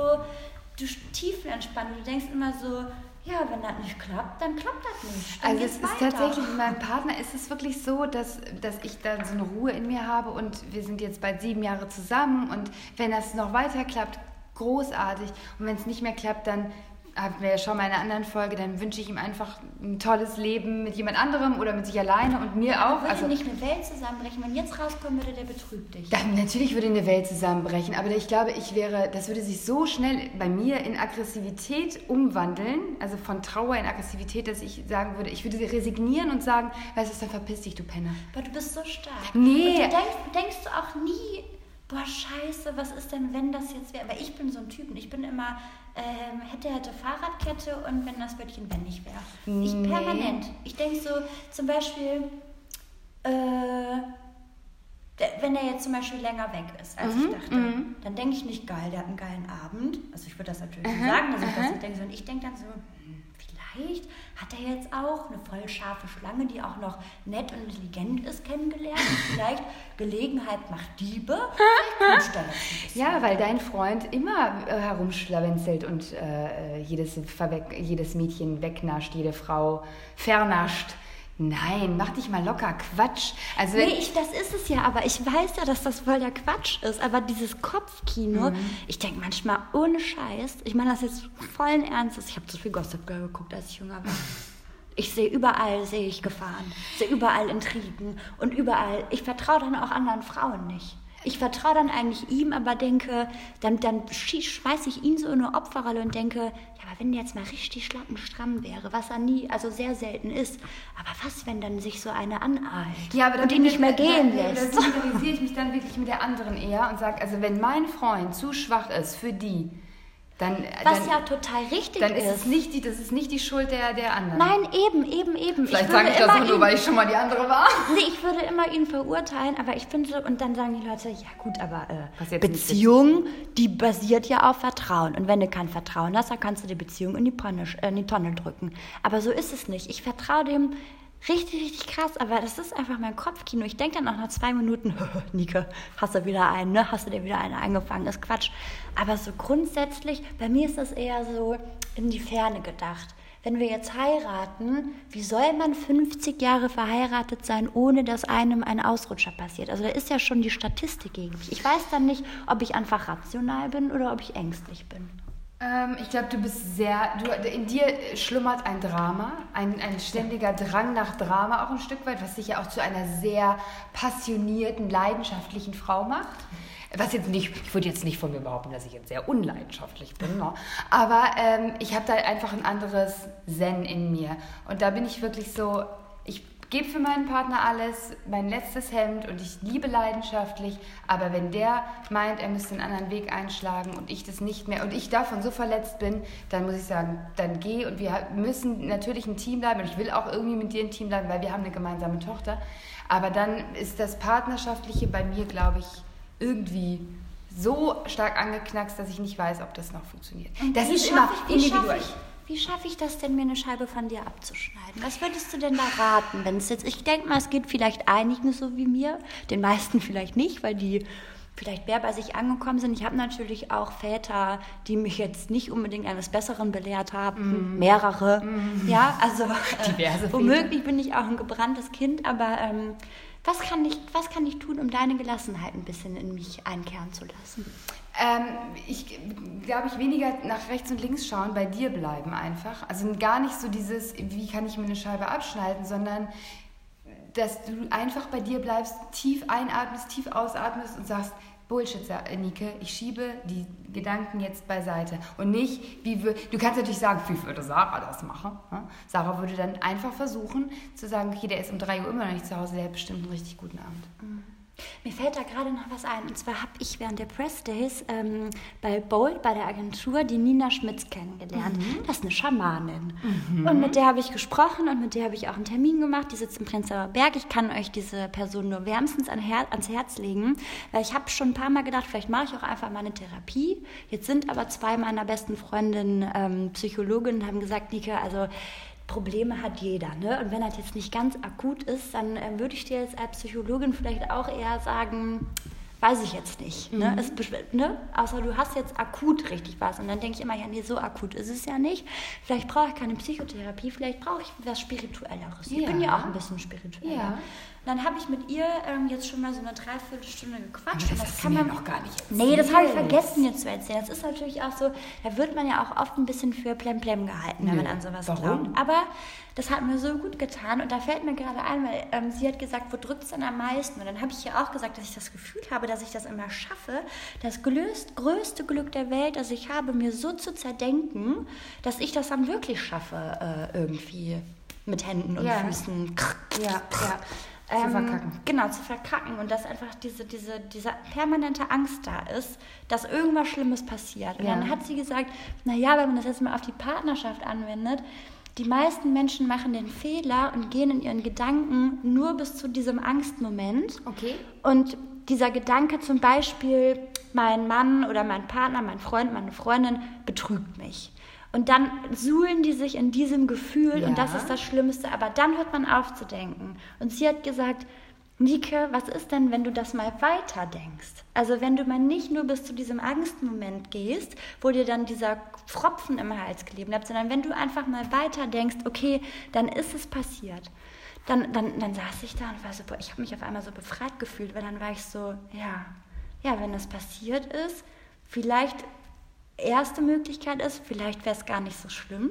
du tiefenentspannt. Du denkst immer so, ja, wenn das nicht klappt, dann klappt das nicht. Dann also es ist weiter. tatsächlich, mit meinem Partner ist es wirklich so, dass, dass ich dann so eine Ruhe in mir habe und wir sind jetzt bald sieben Jahre zusammen und wenn das noch weiter klappt, großartig. Und wenn es nicht mehr klappt, dann hatten wir ja schon mal in einer anderen Folge, dann wünsche ich ihm einfach ein tolles Leben mit jemand anderem oder mit sich alleine und mir auch. Würde also nicht eine Welt zusammenbrechen, wenn jetzt rauskommen würde, der betrügt dich. Dann, natürlich würde eine Welt zusammenbrechen, aber ich glaube, ich wäre, das würde sich so schnell bei mir in Aggressivität umwandeln, also von Trauer in Aggressivität, dass ich sagen würde, ich würde resignieren und sagen, weißt du, dann verpiss dich, du Penner. Aber du bist so stark. Nee. Und du denkst, denkst du auch nie, boah, scheiße, was ist denn, wenn das jetzt wäre? Weil ich bin so ein Typ und ich bin immer, ähm, hätte, hätte Fahrradkette und wenn das Wörtchen wenn nicht wäre. Nee. Ich permanent. Ich denke so, zum Beispiel, äh, wenn er jetzt zum Beispiel länger weg ist, als mhm, ich dachte, mhm. dann denke ich nicht geil, der hat einen geilen Abend. Also ich würde das natürlich aha, sagen, dass ich das nicht denke, sondern ich denke dann so, vielleicht hat er jetzt auch eine voll scharfe Schlange, die auch noch nett und intelligent ist, kennengelernt. Vielleicht Gelegenheit macht Diebe. ja, weil dein Freund immer äh, herumschlawenzelt und äh, jedes, jedes Mädchen wegnascht, jede Frau vernascht. Nein, mach dich mal locker, Quatsch. Also nee, ich, das ist es ja, aber ich weiß ja, dass das voll der Quatsch ist. Aber dieses Kopfkino, mhm. ich denke manchmal ohne Scheiß, ich meine das jetzt vollen Ernstes, ich habe zu viel Gossip Girl geguckt, als ich jünger war. Ich sehe überall, sehe ich Gefahren, sehe überall Intrigen und überall, ich vertraue dann auch anderen Frauen nicht. Ich vertraue dann eigentlich ihm, aber denke, dann, dann schmeiße ich ihn so in eine Opferrolle und denke, ja, aber wenn der jetzt mal richtig schlappenstramm wäre, was er nie, also sehr selten ist, aber was, wenn dann sich so eine aneilt ja, aber und ihn nicht mehr gehen lässt? Da solidarisiere ich mich dann wirklich mit der anderen eher und sage, also wenn mein Freund zu schwach ist für die, dann, Was dann, ja total richtig dann ist. ist es nicht die, das ist nicht die Schuld der, der anderen. Nein, eben, eben, eben. Vielleicht sage ich das auch nur, weil ich schon mal die andere war. Nee, ich würde immer ihn verurteilen, aber ich finde, und dann sagen die Leute, ja gut, aber äh, Beziehung, die basiert ja auf Vertrauen. Und wenn du kein Vertrauen hast, dann kannst du die Beziehung in die, Ponne, äh, in die Tonne drücken. Aber so ist es nicht. Ich vertraue dem Richtig, richtig krass, aber das ist einfach mein Kopfkino. Ich denke dann auch nach zwei Minuten, Nike, hast du wieder einen, ne? Hast du dir wieder einen eingefangen? Das ist Quatsch. Aber so grundsätzlich, bei mir ist das eher so in die Ferne gedacht. Wenn wir jetzt heiraten, wie soll man 50 Jahre verheiratet sein, ohne dass einem ein Ausrutscher passiert? Also da ist ja schon die Statistik gegen mich. Ich weiß dann nicht, ob ich einfach rational bin oder ob ich ängstlich bin. Ähm, ich glaube, du bist sehr, du, in dir schlummert ein Drama, ein, ein ständiger Drang nach Drama auch ein Stück weit, was dich ja auch zu einer sehr passionierten, leidenschaftlichen Frau macht. Was jetzt nicht, ich würde jetzt nicht von mir behaupten, dass ich jetzt sehr unleidenschaftlich bin, no? aber ähm, ich habe da einfach ein anderes Zen in mir. Und da bin ich wirklich so, gebe für meinen Partner alles, mein letztes Hemd und ich liebe leidenschaftlich, aber wenn der meint, er müsste einen anderen Weg einschlagen und ich das nicht mehr und ich davon so verletzt bin, dann muss ich sagen, dann geh und wir müssen natürlich ein Team bleiben und ich will auch irgendwie mit dir ein Team bleiben, weil wir haben eine gemeinsame Tochter, aber dann ist das Partnerschaftliche bei mir, glaube ich, irgendwie so stark angeknackst, dass ich nicht weiß, ob das noch funktioniert. Das ist immer individuell. Wie schaffe ich das denn, mir eine Scheibe von dir abzuschneiden? Was würdest du denn da raten, wenn es jetzt, ich denke mal, es geht vielleicht einigen so wie mir, den meisten vielleicht nicht, weil die vielleicht mehr bei sich angekommen sind. Ich habe natürlich auch Väter, die mich jetzt nicht unbedingt eines Besseren belehrt haben, mm. mehrere. Mm. Ja, also diverse. Äh, womöglich bin ich auch ein gebranntes Kind, aber ähm, was, kann ich, was kann ich tun, um deine Gelassenheit ein bisschen in mich einkehren zu lassen? Ähm, ich glaube, ich weniger nach rechts und links schauen, bei dir bleiben einfach. Also gar nicht so dieses, wie kann ich mir eine Scheibe abschneiden, sondern dass du einfach bei dir bleibst, tief einatmest, tief ausatmest und sagst, Bullshit, Nike, ich schiebe die Gedanken jetzt beiseite. Und nicht, wie wir, du kannst natürlich sagen, wie würde Sarah das machen? Sarah würde dann einfach versuchen zu sagen, okay, der ist um 3 Uhr immer noch nicht zu Hause, der hat bestimmt einen richtig guten Abend. Mhm. Mir fällt da gerade noch was ein. Und zwar habe ich während der Press Days ähm, bei Bold, bei der Agentur, die Nina Schmitz kennengelernt. Mhm. Das ist eine Schamanin. Mhm. Und mit der habe ich gesprochen und mit der habe ich auch einen Termin gemacht. Die sitzt im Prenzlauer Berg. Ich kann euch diese Person nur wärmstens an Her ans Herz legen, weil ich habe schon ein paar Mal gedacht, vielleicht mache ich auch einfach mal eine Therapie. Jetzt sind aber zwei meiner besten Freundinnen ähm, Psychologinnen und haben gesagt, Nika, also Probleme hat jeder. Ne? Und wenn das jetzt nicht ganz akut ist, dann äh, würde ich dir jetzt als Psychologin vielleicht auch eher sagen, weiß ich jetzt nicht. Ne? Mhm. Es, ne? Außer du hast jetzt akut richtig was. Und dann denke ich immer, ja, nee, so akut ist es ja nicht. Vielleicht brauche ich keine Psychotherapie, vielleicht brauche ich was Spirituelleres. Ja. Ich bin ja auch ein bisschen spiritueller. Ja. Dann habe ich mit ihr ähm, jetzt schon mal so eine Dreiviertelstunde gequatscht. das, das kann man noch gar nicht erzählen. Nee, das habe ich vergessen jetzt zu erzählen. Das ist natürlich auch so, da wird man ja auch oft ein bisschen für Plemplem gehalten, wenn Nö. man an sowas Warum? glaubt. Aber das hat mir so gut getan. Und da fällt mir gerade ein, weil ähm, sie hat gesagt, wo drückt es denn am meisten? Und dann habe ich ja auch gesagt, dass ich das Gefühl habe, dass ich das immer schaffe, das gelöst, größte Glück der Welt, das ich habe, mir so zu zerdenken, dass ich das dann wirklich schaffe, äh, irgendwie mit Händen und ja. Füßen. Ja, ja. Ähm, zu verkacken. Genau, zu verkacken. Und dass einfach diese, diese, diese permanente Angst da ist, dass irgendwas Schlimmes passiert. Und ja. dann hat sie gesagt, naja, wenn man das jetzt mal auf die Partnerschaft anwendet, die meisten Menschen machen den Fehler und gehen in ihren Gedanken nur bis zu diesem Angstmoment. Okay. Und dieser Gedanke zum Beispiel, mein Mann oder mein Partner, mein Freund, meine Freundin betrügt mich. Und dann suhlen die sich in diesem Gefühl ja. und das ist das Schlimmste. Aber dann hört man auf zu denken. Und sie hat gesagt, Nike, was ist denn, wenn du das mal weiter denkst? Also wenn du mal nicht nur bis zu diesem Angstmoment gehst, wo dir dann dieser Pfropfen im Hals geklebt bleibt, sondern wenn du einfach mal weiter denkst, okay, dann ist es passiert. Dann, dann, dann saß ich da und war so, boah, ich habe mich auf einmal so befreit gefühlt, weil dann war ich so, ja, ja, wenn das passiert ist, vielleicht erste Möglichkeit ist, vielleicht wäre es gar nicht so schlimm.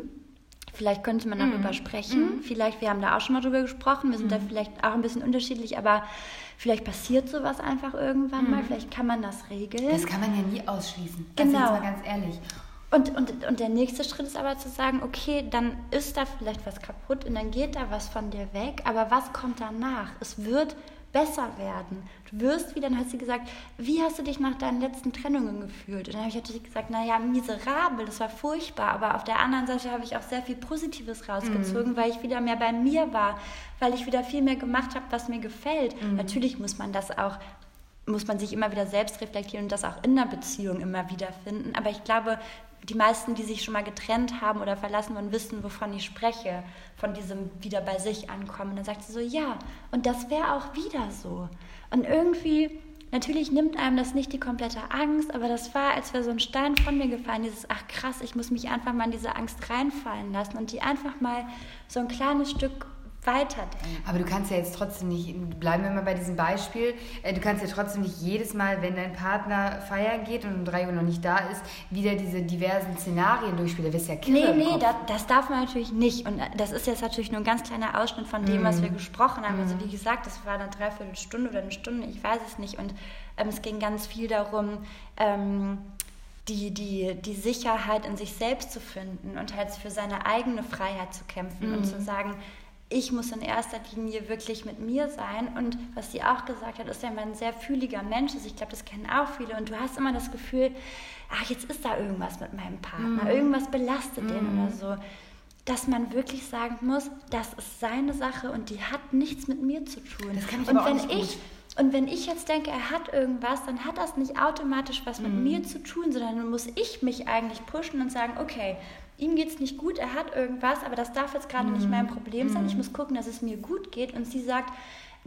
Vielleicht könnte man darüber mhm. sprechen. Mhm. Vielleicht, wir haben da auch schon mal drüber gesprochen. Wir sind mhm. da vielleicht auch ein bisschen unterschiedlich, aber vielleicht passiert sowas einfach irgendwann mal. Mhm. Vielleicht kann man das regeln. Das kann man ja nie ausschließen. Genau. Also jetzt mal ganz ehrlich. Und, und, und der nächste Schritt ist aber zu sagen, okay, dann ist da vielleicht was kaputt und dann geht da was von dir weg, aber was kommt danach? Es wird besser werden. Du wirst wieder, dann hat sie gesagt, wie hast du dich nach deinen letzten Trennungen gefühlt? Und dann habe ich natürlich gesagt, naja, miserabel, das war furchtbar, aber auf der anderen Seite habe ich auch sehr viel Positives rausgezogen, mhm. weil ich wieder mehr bei mir war, weil ich wieder viel mehr gemacht habe, was mir gefällt. Mhm. Natürlich muss man das auch muss man sich immer wieder selbst reflektieren und das auch in der Beziehung immer wieder finden. Aber ich glaube, die meisten, die sich schon mal getrennt haben oder verlassen wurden, wissen, wovon ich spreche, von diesem wieder bei sich ankommen. Und dann sagt sie so, ja, und das wäre auch wieder so. Und irgendwie, natürlich nimmt einem das nicht die komplette Angst, aber das war, als wäre so ein Stein von mir gefallen, dieses, ach krass, ich muss mich einfach mal in diese Angst reinfallen lassen und die einfach mal so ein kleines Stück weiterdenken. Aber du kannst ja jetzt trotzdem nicht, bleiben wir mal bei diesem Beispiel, äh, du kannst ja trotzdem nicht jedes Mal, wenn dein Partner feiern geht und um drei Uhr noch nicht da ist, wieder diese diversen Szenarien durchspielen. Da wirst du ja kirre Nee, nee, das, das, darf man natürlich nicht. Und das ist jetzt natürlich nur ein ganz kleiner Ausschnitt von dem, mm. was wir gesprochen haben. Also mm. Also wie gesagt, das war eine Dreiviertelstunde oder eine Stunde, ich weiß es nicht. Und ähm, es ging ganz viel darum, ähm, die, die, die Sicherheit in sich selbst zu finden und halt für seine eigene Freiheit zu kämpfen mm. und zu sagen, ich muss in erster Linie wirklich mit mir sein. Und was sie auch gesagt hat, ist ja ein sehr fühliger Mensch ist. Ich glaube, das kennen auch viele. Und du hast immer das Gefühl, ach, jetzt ist da irgendwas mit meinem Partner, mm. irgendwas belastet mm. den mhm. oder so. Dass man wirklich sagen muss, das ist seine Sache und die hat nichts mit mir zu tun. Das kann ich und aber auch nicht ich, gut. Und wenn ich jetzt denke, er hat irgendwas, dann hat das nicht automatisch was mit mm. mir zu tun, sondern dann muss ich mich eigentlich pushen und sagen, okay, ihm geht es nicht gut, er hat irgendwas, aber das darf jetzt gerade mm. nicht mein mhm. Problem sein. Ich mhm. muss gucken, dass es mir gut geht. Und sie sagt,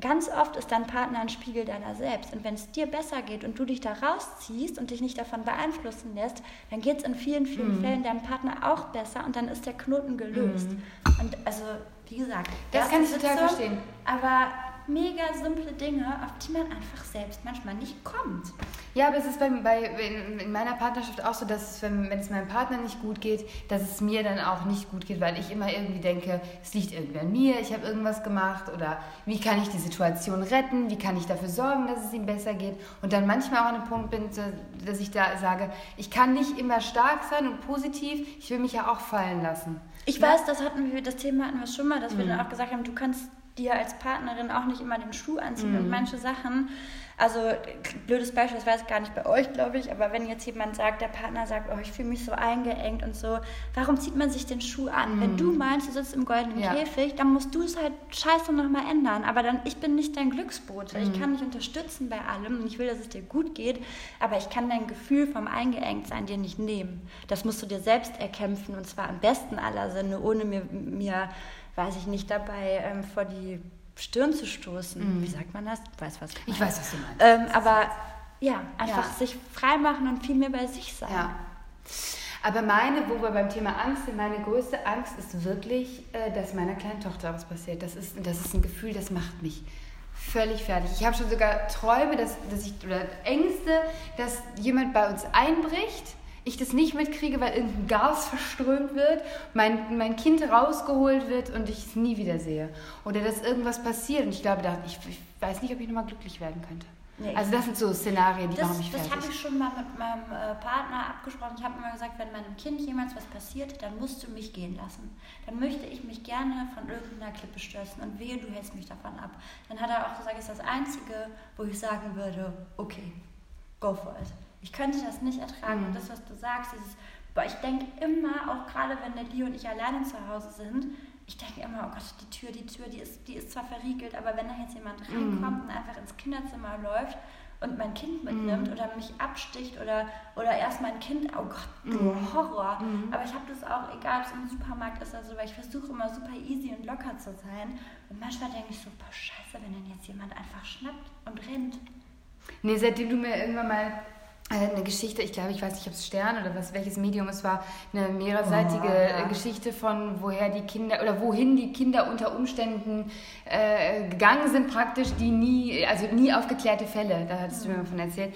ganz oft ist dein Partner ein Spiegel deiner selbst. Und wenn es dir besser geht und du dich da rausziehst und dich nicht davon beeinflussen lässt, dann geht es in vielen, vielen mm. Fällen deinem Partner auch besser und dann ist der Knoten gelöst. Mm. Und also, wie gesagt, das, kann ich total verstehen. Aber mega simple Dinge, auf die man einfach selbst manchmal nicht kommt. Ja, aber es ist bei, bei, in, in meiner Partnerschaft auch so, dass es, wenn, wenn es meinem Partner nicht gut geht, dass es mir dann auch nicht gut geht, weil ich immer irgendwie denke, es liegt irgendwie an mir, ich habe irgendwas gemacht oder wie kann ich die Situation retten, wie kann ich dafür sorgen, dass es ihm besser geht und dann manchmal auch an einem Punkt bin, dass ich da sage, ich kann nicht immer stark sein und positiv, ich will mich ja auch fallen lassen. Ich ja? weiß, das hatten wir, das Thema hatten wir schon mal, dass wir dann mhm. auch gesagt haben, du kannst dir als Partnerin auch nicht immer den Schuh anziehen mhm. und manche Sachen. Also, blödes Beispiel, das war jetzt gar nicht bei euch, glaube ich, aber wenn jetzt jemand sagt, der Partner sagt, oh, ich fühle mich so eingeengt und so, warum zieht man sich den Schuh an? Mhm. Wenn du meinst, du sitzt im goldenen ja. Käfig, dann musst du es halt scheiße nochmal ändern. Aber dann, ich bin nicht dein Glücksbote. Mhm. Ich kann dich unterstützen bei allem und ich will, dass es dir gut geht, aber ich kann dein Gefühl vom Eingeengt-Sein dir nicht nehmen. Das musst du dir selbst erkämpfen und zwar im besten aller Sinne, ohne mir, mir weiß ich nicht, dabei ähm, vor die Stirn zu stoßen. Mhm. Wie sagt man das? Du weißt, was ich, ich weiß, was du meinst. Ähm, aber ja, einfach ja. sich freimachen und viel mehr bei sich sein. Ja. Aber meine, wo wir beim Thema Angst sind, meine größte Angst ist wirklich, äh, dass meiner kleinen Tochter was passiert. Das ist, das ist ein Gefühl, das macht mich völlig fertig. Ich habe schon sogar Träume, dass, dass ich, oder Ängste, dass jemand bei uns einbricht ich das nicht mitkriege, weil irgendein Gas verströmt wird, mein, mein Kind rausgeholt wird und ich es nie wieder sehe. Oder dass irgendwas passiert und ich glaube, ich, ich weiß nicht, ob ich nochmal glücklich werden könnte. Nee, also das sind so Szenarien, die das, machen mich fertig. Das habe ich schon mal mit meinem äh, Partner abgesprochen. Ich habe immer gesagt, wenn meinem Kind jemals was passiert, dann musst du mich gehen lassen. Dann möchte ich mich gerne von irgendeiner Klippe stürzen und wehe, du hältst mich davon ab. Dann hat er auch gesagt, ist das Einzige, wo ich sagen würde, okay, go for it. Ich könnte das nicht ertragen. Mhm. Und das, was du sagst, dieses, boah, ich denke immer, auch gerade wenn der Dio und ich alleine zu Hause sind, ich denke immer, oh Gott, die Tür, die Tür, die ist, die ist zwar verriegelt, aber wenn da jetzt jemand mhm. reinkommt mhm. und einfach ins Kinderzimmer läuft und mein Kind mitnimmt mhm. oder mich absticht oder, oder erst mein Kind, oh Gott, mhm. Horror. Mhm. Aber ich habe das auch, egal ob es im Supermarkt ist oder so, weil ich versuche immer super easy und locker zu sein. Und manchmal denke ich so, boah, scheiße, wenn dann jetzt jemand einfach schnappt und rennt. Nee, seitdem du mir irgendwann mal eine Geschichte, ich glaube, ich weiß nicht, ob es Stern oder was, welches Medium es war, eine mehrerseitige oh, ja. Geschichte von woher die Kinder oder wohin die Kinder unter Umständen äh, gegangen sind, praktisch, die nie, also nie aufgeklärte Fälle, da hattest mhm. du mir davon erzählt,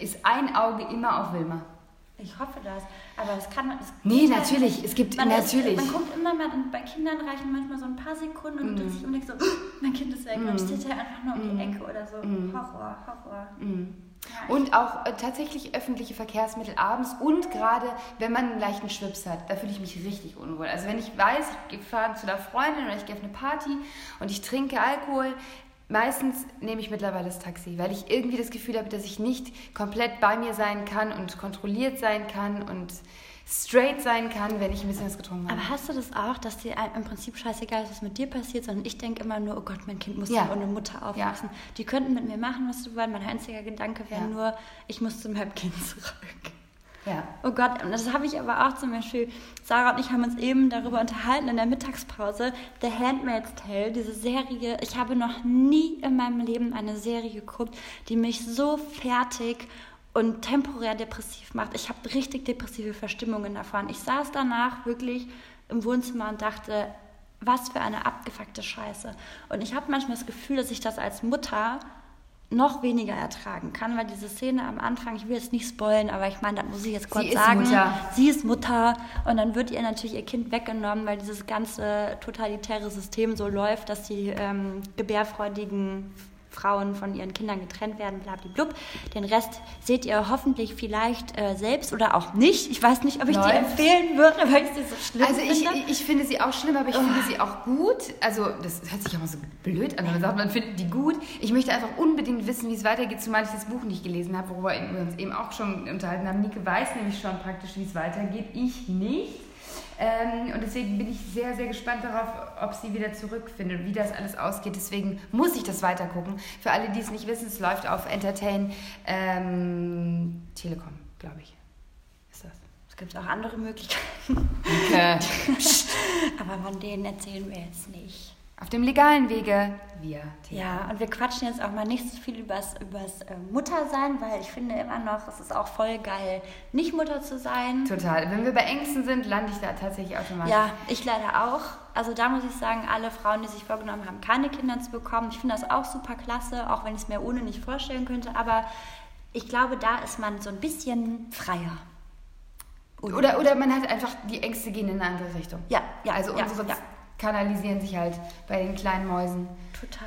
ist ein Auge immer auf Wilma. Ich hoffe das. Aber das kann. Das nee, natürlich. Es gibt man natürlich. Ist, man guckt immer mal, bei Kindern reichen manchmal so ein paar Sekunden und mm. dreht sich und denkt so, oh, mein Kind ist weg. Mm. Und steht da einfach nur um mm. die Ecke oder so. Mm. Horror, Horror. Und auch äh, tatsächlich öffentliche Verkehrsmittel abends und gerade wenn man einen leichten Schwips hat, da fühle ich mich richtig unwohl. Also wenn ich weiß, ich fahre zu einer Freundin oder ich gehe auf eine Party und ich trinke Alkohol, Meistens nehme ich mittlerweile das Taxi, weil ich irgendwie das Gefühl habe, dass ich nicht komplett bei mir sein kann und kontrolliert sein kann und straight sein kann, wenn ich ein bisschen was getrunken habe. Aber hast du das auch, dass dir im Prinzip scheißegal ist, was mit dir passiert, sondern ich denke immer nur, oh Gott, mein Kind muss ja ohne Mutter aufwachsen. Ja. Die könnten mit mir machen, was du wollen. Mein einziger Gedanke wäre ja. nur, ich muss zu meinem Kind zurück. Ja. Oh Gott, das habe ich aber auch zum Beispiel. Sarah und ich haben uns eben darüber unterhalten in der Mittagspause. The Handmaid's Tale, diese Serie. Ich habe noch nie in meinem Leben eine Serie geguckt, die mich so fertig und temporär depressiv macht. Ich habe richtig depressive Verstimmungen davon. Ich saß danach wirklich im Wohnzimmer und dachte, was für eine abgefuckte Scheiße. Und ich habe manchmal das Gefühl, dass ich das als Mutter noch weniger ertragen kann, weil diese Szene am Anfang, ich will jetzt nicht spoilen, aber ich meine, das muss ich jetzt kurz sie sagen. Ist Mutter. Sie ist Mutter und dann wird ihr natürlich ihr Kind weggenommen, weil dieses ganze totalitäre System so läuft, dass die ähm, gebärfreudigen Frauen von ihren Kindern getrennt werden, blablablub. Den Rest seht ihr hoffentlich vielleicht äh, selbst oder auch nicht. Ich weiß nicht, ob ich Läuft. die empfehlen würde, weil ich sie so schlimm also ich, finde. Also ich finde sie auch schlimm, aber ich oh. finde sie auch gut. Also das hört sich auch mal so blöd an, wenn man sagt, man findet die gut. Ich möchte einfach unbedingt wissen, wie es weitergeht, zumal ich das Buch nicht gelesen habe, worüber wir uns eben auch schon unterhalten haben. Nike weiß nämlich schon praktisch, wie es weitergeht. Ich nicht. Ähm, und deswegen bin ich sehr, sehr gespannt darauf, ob sie wieder zurückfindet, wie das alles ausgeht. Deswegen muss ich das weiter gucken. Für alle, die es nicht wissen, es läuft auf Entertain ähm, Telekom, glaube ich. Ist das. Es gibt auch andere Möglichkeiten. Okay. Aber von denen erzählen wir jetzt nicht. Auf dem legalen Wege wir. Ja, und wir quatschen jetzt auch mal nicht so viel übers, übers äh, Muttersein, weil ich finde immer noch, es ist auch voll geil, nicht Mutter zu sein. Total. Wenn wir bei Ängsten sind, lande ich da tatsächlich automatisch. Ja, ich leider auch. Also da muss ich sagen, alle Frauen, die sich vorgenommen haben, keine Kinder zu bekommen, ich finde das auch super klasse, auch wenn ich es mir ohne nicht vorstellen könnte. Aber ich glaube, da ist man so ein bisschen freier. Oder, oder man hat einfach, die Ängste gehen in eine andere Richtung. Ja, ja. Also ja, unsere ja kanalisieren sich halt bei den kleinen Mäusen. Total.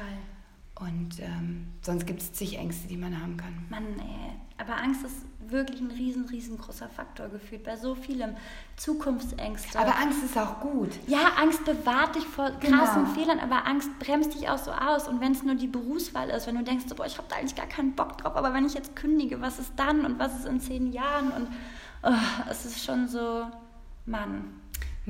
Und ähm, sonst gibt es zig Ängste, die man haben kann. Mann, ey. Aber Angst ist wirklich ein riesen, riesengroßer Faktor gefühlt bei so vielem. Zukunftsängste. Aber Angst ist auch gut. Ja, Angst bewahrt dich vor krassen genau. Fehlern, aber Angst bremst dich auch so aus. Und wenn es nur die Berufswahl ist, wenn du denkst, boah, ich habe da eigentlich gar keinen Bock drauf, aber wenn ich jetzt kündige, was ist dann und was ist in zehn Jahren? Und oh, es ist schon so, Mann,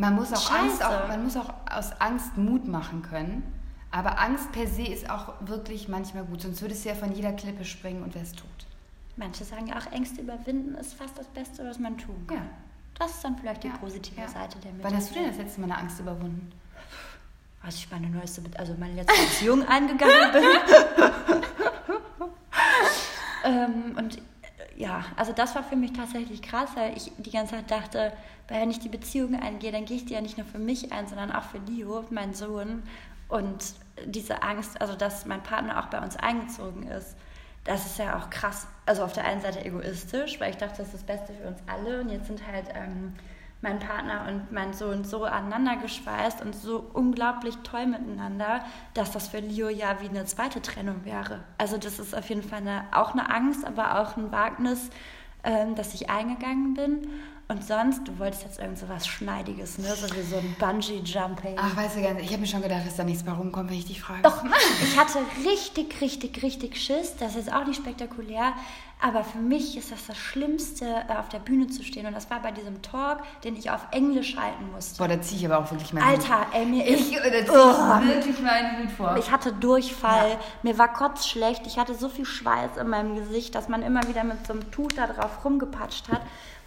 man muss, auch Angst auch, man muss auch aus Angst Mut machen können. Aber Angst per se ist auch wirklich manchmal gut. Sonst würdest du ja von jeder Klippe springen und wärst tot. Manche sagen ja auch, Ängste überwinden ist fast das Beste, was man tun kann. Ja. Das ist dann vielleicht die ja. positive ja. Seite der Mitte. Wann hast du denn das letzte Mal eine Angst überwunden? Als ich meine neueste, also meine letzte Beziehung eingegangen bin. ähm, und ja, also das war für mich tatsächlich krass, weil ich die ganze Zeit dachte, weil wenn ich die Beziehung eingehe, dann gehe ich die ja nicht nur für mich ein, sondern auch für Leo, meinen Sohn. Und diese Angst, also dass mein Partner auch bei uns eingezogen ist, das ist ja auch krass. Also auf der einen Seite egoistisch, weil ich dachte, das ist das Beste für uns alle. Und jetzt sind halt ähm, mein Partner und mein Sohn so aneinander geschweißt und so unglaublich toll miteinander, dass das für Leo ja wie eine zweite Trennung wäre. Also das ist auf jeden Fall eine, auch eine Angst, aber auch ein Wagnis, ähm, dass ich eingegangen bin. Und sonst, du wolltest jetzt irgend so was Schneidiges, ne? So wie so ein Bungee-Jumping. Ach, weißt du gar nicht, ich habe mir schon gedacht, dass da nichts bei rumkommt, wenn ich dich frage. Doch, ich hatte richtig, richtig, richtig Schiss. Das ist auch nicht spektakulär. Aber für mich ist das das Schlimmste, äh, auf der Bühne zu stehen. Und das war bei diesem Talk, den ich auf Englisch halten musste. Boah, da ziehe ich aber auch wirklich meinen Alter, ey, mir ich, da ziehe oh, ich wirklich meinen Hut vor. Ich hatte Durchfall, ja. mir war kotzschlecht, ich hatte so viel Schweiß in meinem Gesicht, dass man immer wieder mit so einem Tuch da drauf rumgepatscht hat.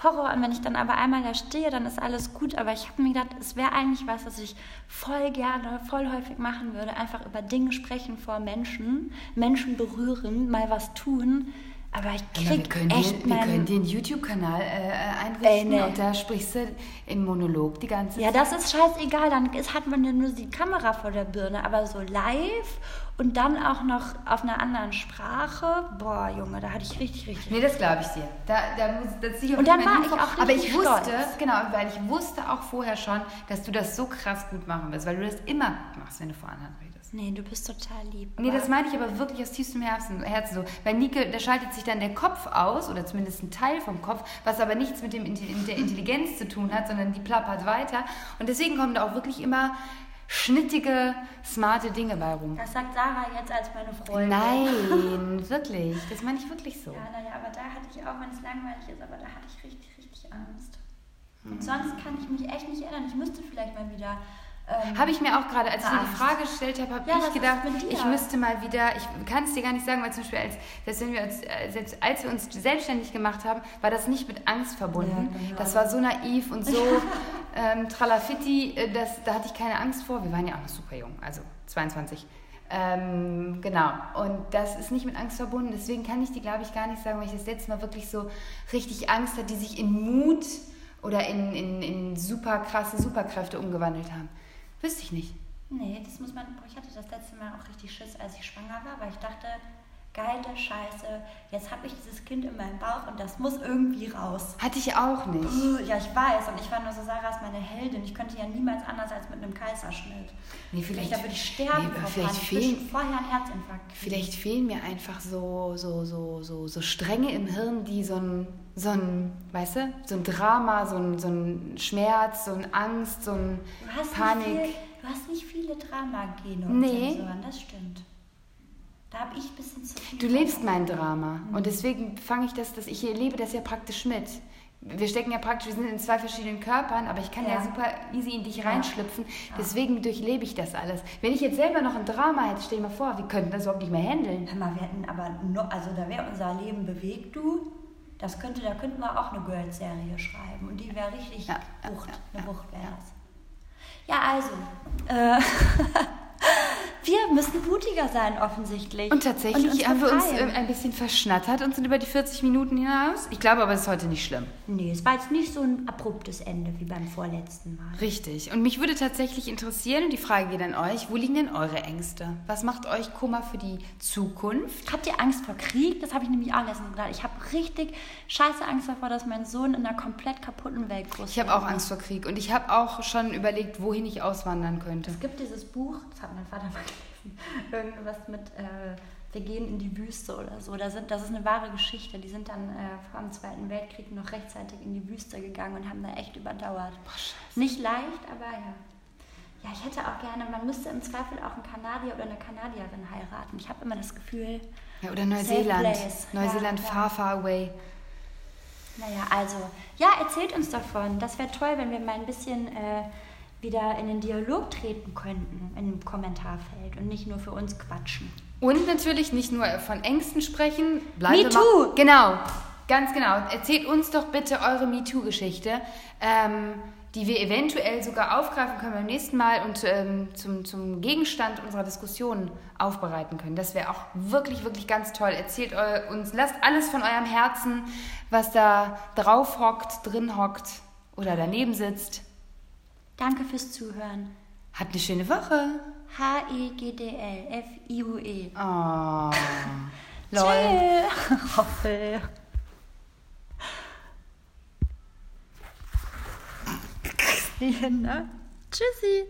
Horror. Und wenn ich dann aber einmal da stehe, dann ist alles gut. Aber ich habe mir gedacht, es wäre eigentlich was, was ich voll gerne, voll häufig machen würde. Einfach über Dinge sprechen vor Menschen, Menschen berühren, mal was tun. Aber ich krieg wir echt den, Wir können den YouTube-Kanal äh, äh, einrichten Ey, nee. und da sprichst du im Monolog die ganze ja, Zeit. Ja, das ist scheißegal. Dann ist, hat man ja nur die Kamera vor der Birne. Aber so live und dann auch noch auf einer anderen Sprache. Boah, Junge, da hatte ich richtig, richtig. Nee, das glaube ich dir. Da, da muss, das sicher Und dann war ich auch Aber ich richtig wusste, stolz. genau, weil ich wusste auch vorher schon, dass du das so krass gut machen wirst, weil du das immer gut machst, wenn du vor anderen redest. Nee, du bist total lieb. Nee, das meine ich aber wirklich aus tiefstem Herzen, Herzen so. Bei Nike, da schaltet sich dann der Kopf aus, oder zumindest ein Teil vom Kopf, was aber nichts mit, dem, mit der Intelligenz zu tun hat, sondern die plappert weiter. Und deswegen kommen da auch wirklich immer schnittige, smarte Dinge bei rum. Das sagt Sarah jetzt als meine Freundin. Nein, wirklich. Das meine ich wirklich so. Ja, naja, aber da hatte ich auch, wenn es langweilig ist, aber da hatte ich richtig, richtig Angst. Und sonst kann ich mich echt nicht erinnern. Ich müsste vielleicht mal wieder. Ähm, Habe ich mir auch gerade, als ich dir die. Frage gestellt habe, habe Ja, ich gedacht, ich müsste mal wieder, ich kann es dir gar nicht sagen, weil zum Beispiel, als, selbst, wenn wir uns, äh, selbst als wir uns selbstständig gemacht haben, war das nicht mit Angst verbunden. Ja, genau. Das war so naiv und so ähm, tralafitti, äh, das, da hatte ich keine Angst vor. Wir waren ja auch noch super jung, also 22. Ähm, genau, und das ist nicht mit Angst verbunden, deswegen kann ich dir, glaube ich, gar nicht sagen, weil ich das letzte Mal wirklich so richtig Angst hatte, die sich in Mut oder in, in, in super krasse Superkräfte umgewandelt haben. Wüsste ich nicht. Nee, das muss man. Ich hatte das letzte Mal auch richtig Schiss, als ich schwanger war, weil ich dachte, geile Scheiße, jetzt habe ich dieses Kind in meinem Bauch und das muss irgendwie raus. Hatte ich auch nicht. Ja, ich weiß. Und ich war nur so, Sarah ist meine Heldin. Ich könnte ja niemals anders als mit einem Kaiserschnitt. Nee, vielleicht, da würde ich sterben nee, vielleicht, fehlen, vorher einen Herzinfarkt. kriegen. vielleicht fehlen mir einfach so, so, so, so, so Stränge im Hirn, die so ein, so ein, weißt du, so ein Drama, so ein, so ein Schmerz, so ein Angst, so ein Du hast Panik. Viel, du hast nicht viele Dramagene und Nee. Sensoren, das stimmt. Da habe ich ein bisschen zu viel. Du lebst mein Drama Mhm. und deswegen fange ich das, das, ich erlebe das ja praktisch mit. Wir stecken ja praktisch, wir sind in zwei verschiedenen Körpern, aber ich kann ja, Ja. super easy in dich Ja. reinschlüpfen. Deswegen durchlebe ich das alles. Wenn ich jetzt selber noch ein Drama hätte, stell dir mal vor, wir könnten das überhaupt nicht mehr handeln. Hör mal, wir hätten aber noch, also da wäre unser Leben bewegt, du. Das könnte, da könnten wir auch eine Girls-Serie schreiben und die wäre richtig Ja, ja, Wucht. ja, eine ja, Wucht wäre das. Ja, also. Äh, wir müssen mutiger sein, offensichtlich. Und tatsächlich uns haben wir uns äh, ein bisschen verschnattert und sind über die 40 Minuten hinaus. Ich glaube aber, es ist heute nicht schlimm. Nee, es war jetzt nicht so ein abruptes Ende wie beim vorletzten Mal. Richtig. Und mich würde tatsächlich interessieren, und die Frage geht an euch, wo liegen denn eure Ängste? Was macht euch Kummer für die Zukunft? Habt ihr Angst vor Krieg? Das habe ich nämlich auch letztens gedacht. Ich habe richtig scheiße Angst davor, dass mein Sohn in einer komplett kaputten Welt groß Ich habe auch wird. Angst vor Krieg und ich habe auch schon überlegt, wohin ich auswandern könnte. Es gibt dieses Buch, das hat mein Vater mal irgendwas mit, äh, wir gehen in die Wüste oder so. Da sind, das ist eine wahre Geschichte. Die sind dann äh, vor dem Zweiten Weltkrieg noch rechtzeitig in die Wüste gegangen und haben da echt überdauert. Nicht leicht, aber ja. Ja, ich hätte auch gerne, man müsste im Zweifel auch einen Kanadier oder eine Kanadierin heiraten. Ich habe immer das Gefühl, Ja, oder Neuseeland. Neuseeland Ja, far, ja. far away. Naja, also, ja, erzählt uns davon. Das wäre toll, wenn wir mal ein bisschen äh, wieder in den Dialog treten könnten im Kommentarfeld und nicht nur für uns quatschen. Und natürlich nicht nur von Ängsten sprechen. Bleiben wir MeToo. mal- Genau, ganz genau. Erzählt uns doch bitte eure MeToo-Geschichte, ähm, die wir eventuell sogar aufgreifen können beim nächsten Mal und ähm, zum, zum Gegenstand unserer Diskussion aufbereiten können. Das wäre auch wirklich, wirklich ganz toll. Erzählt uns, lasst alles von eurem Herzen, was da drauf hockt, drin hockt oder daneben sitzt. Danke fürs Zuhören. Habt eine schöne Woche. E H-E-G-D-L F-I-U-E. Oh. Lol. Hoffel. Tschüssi.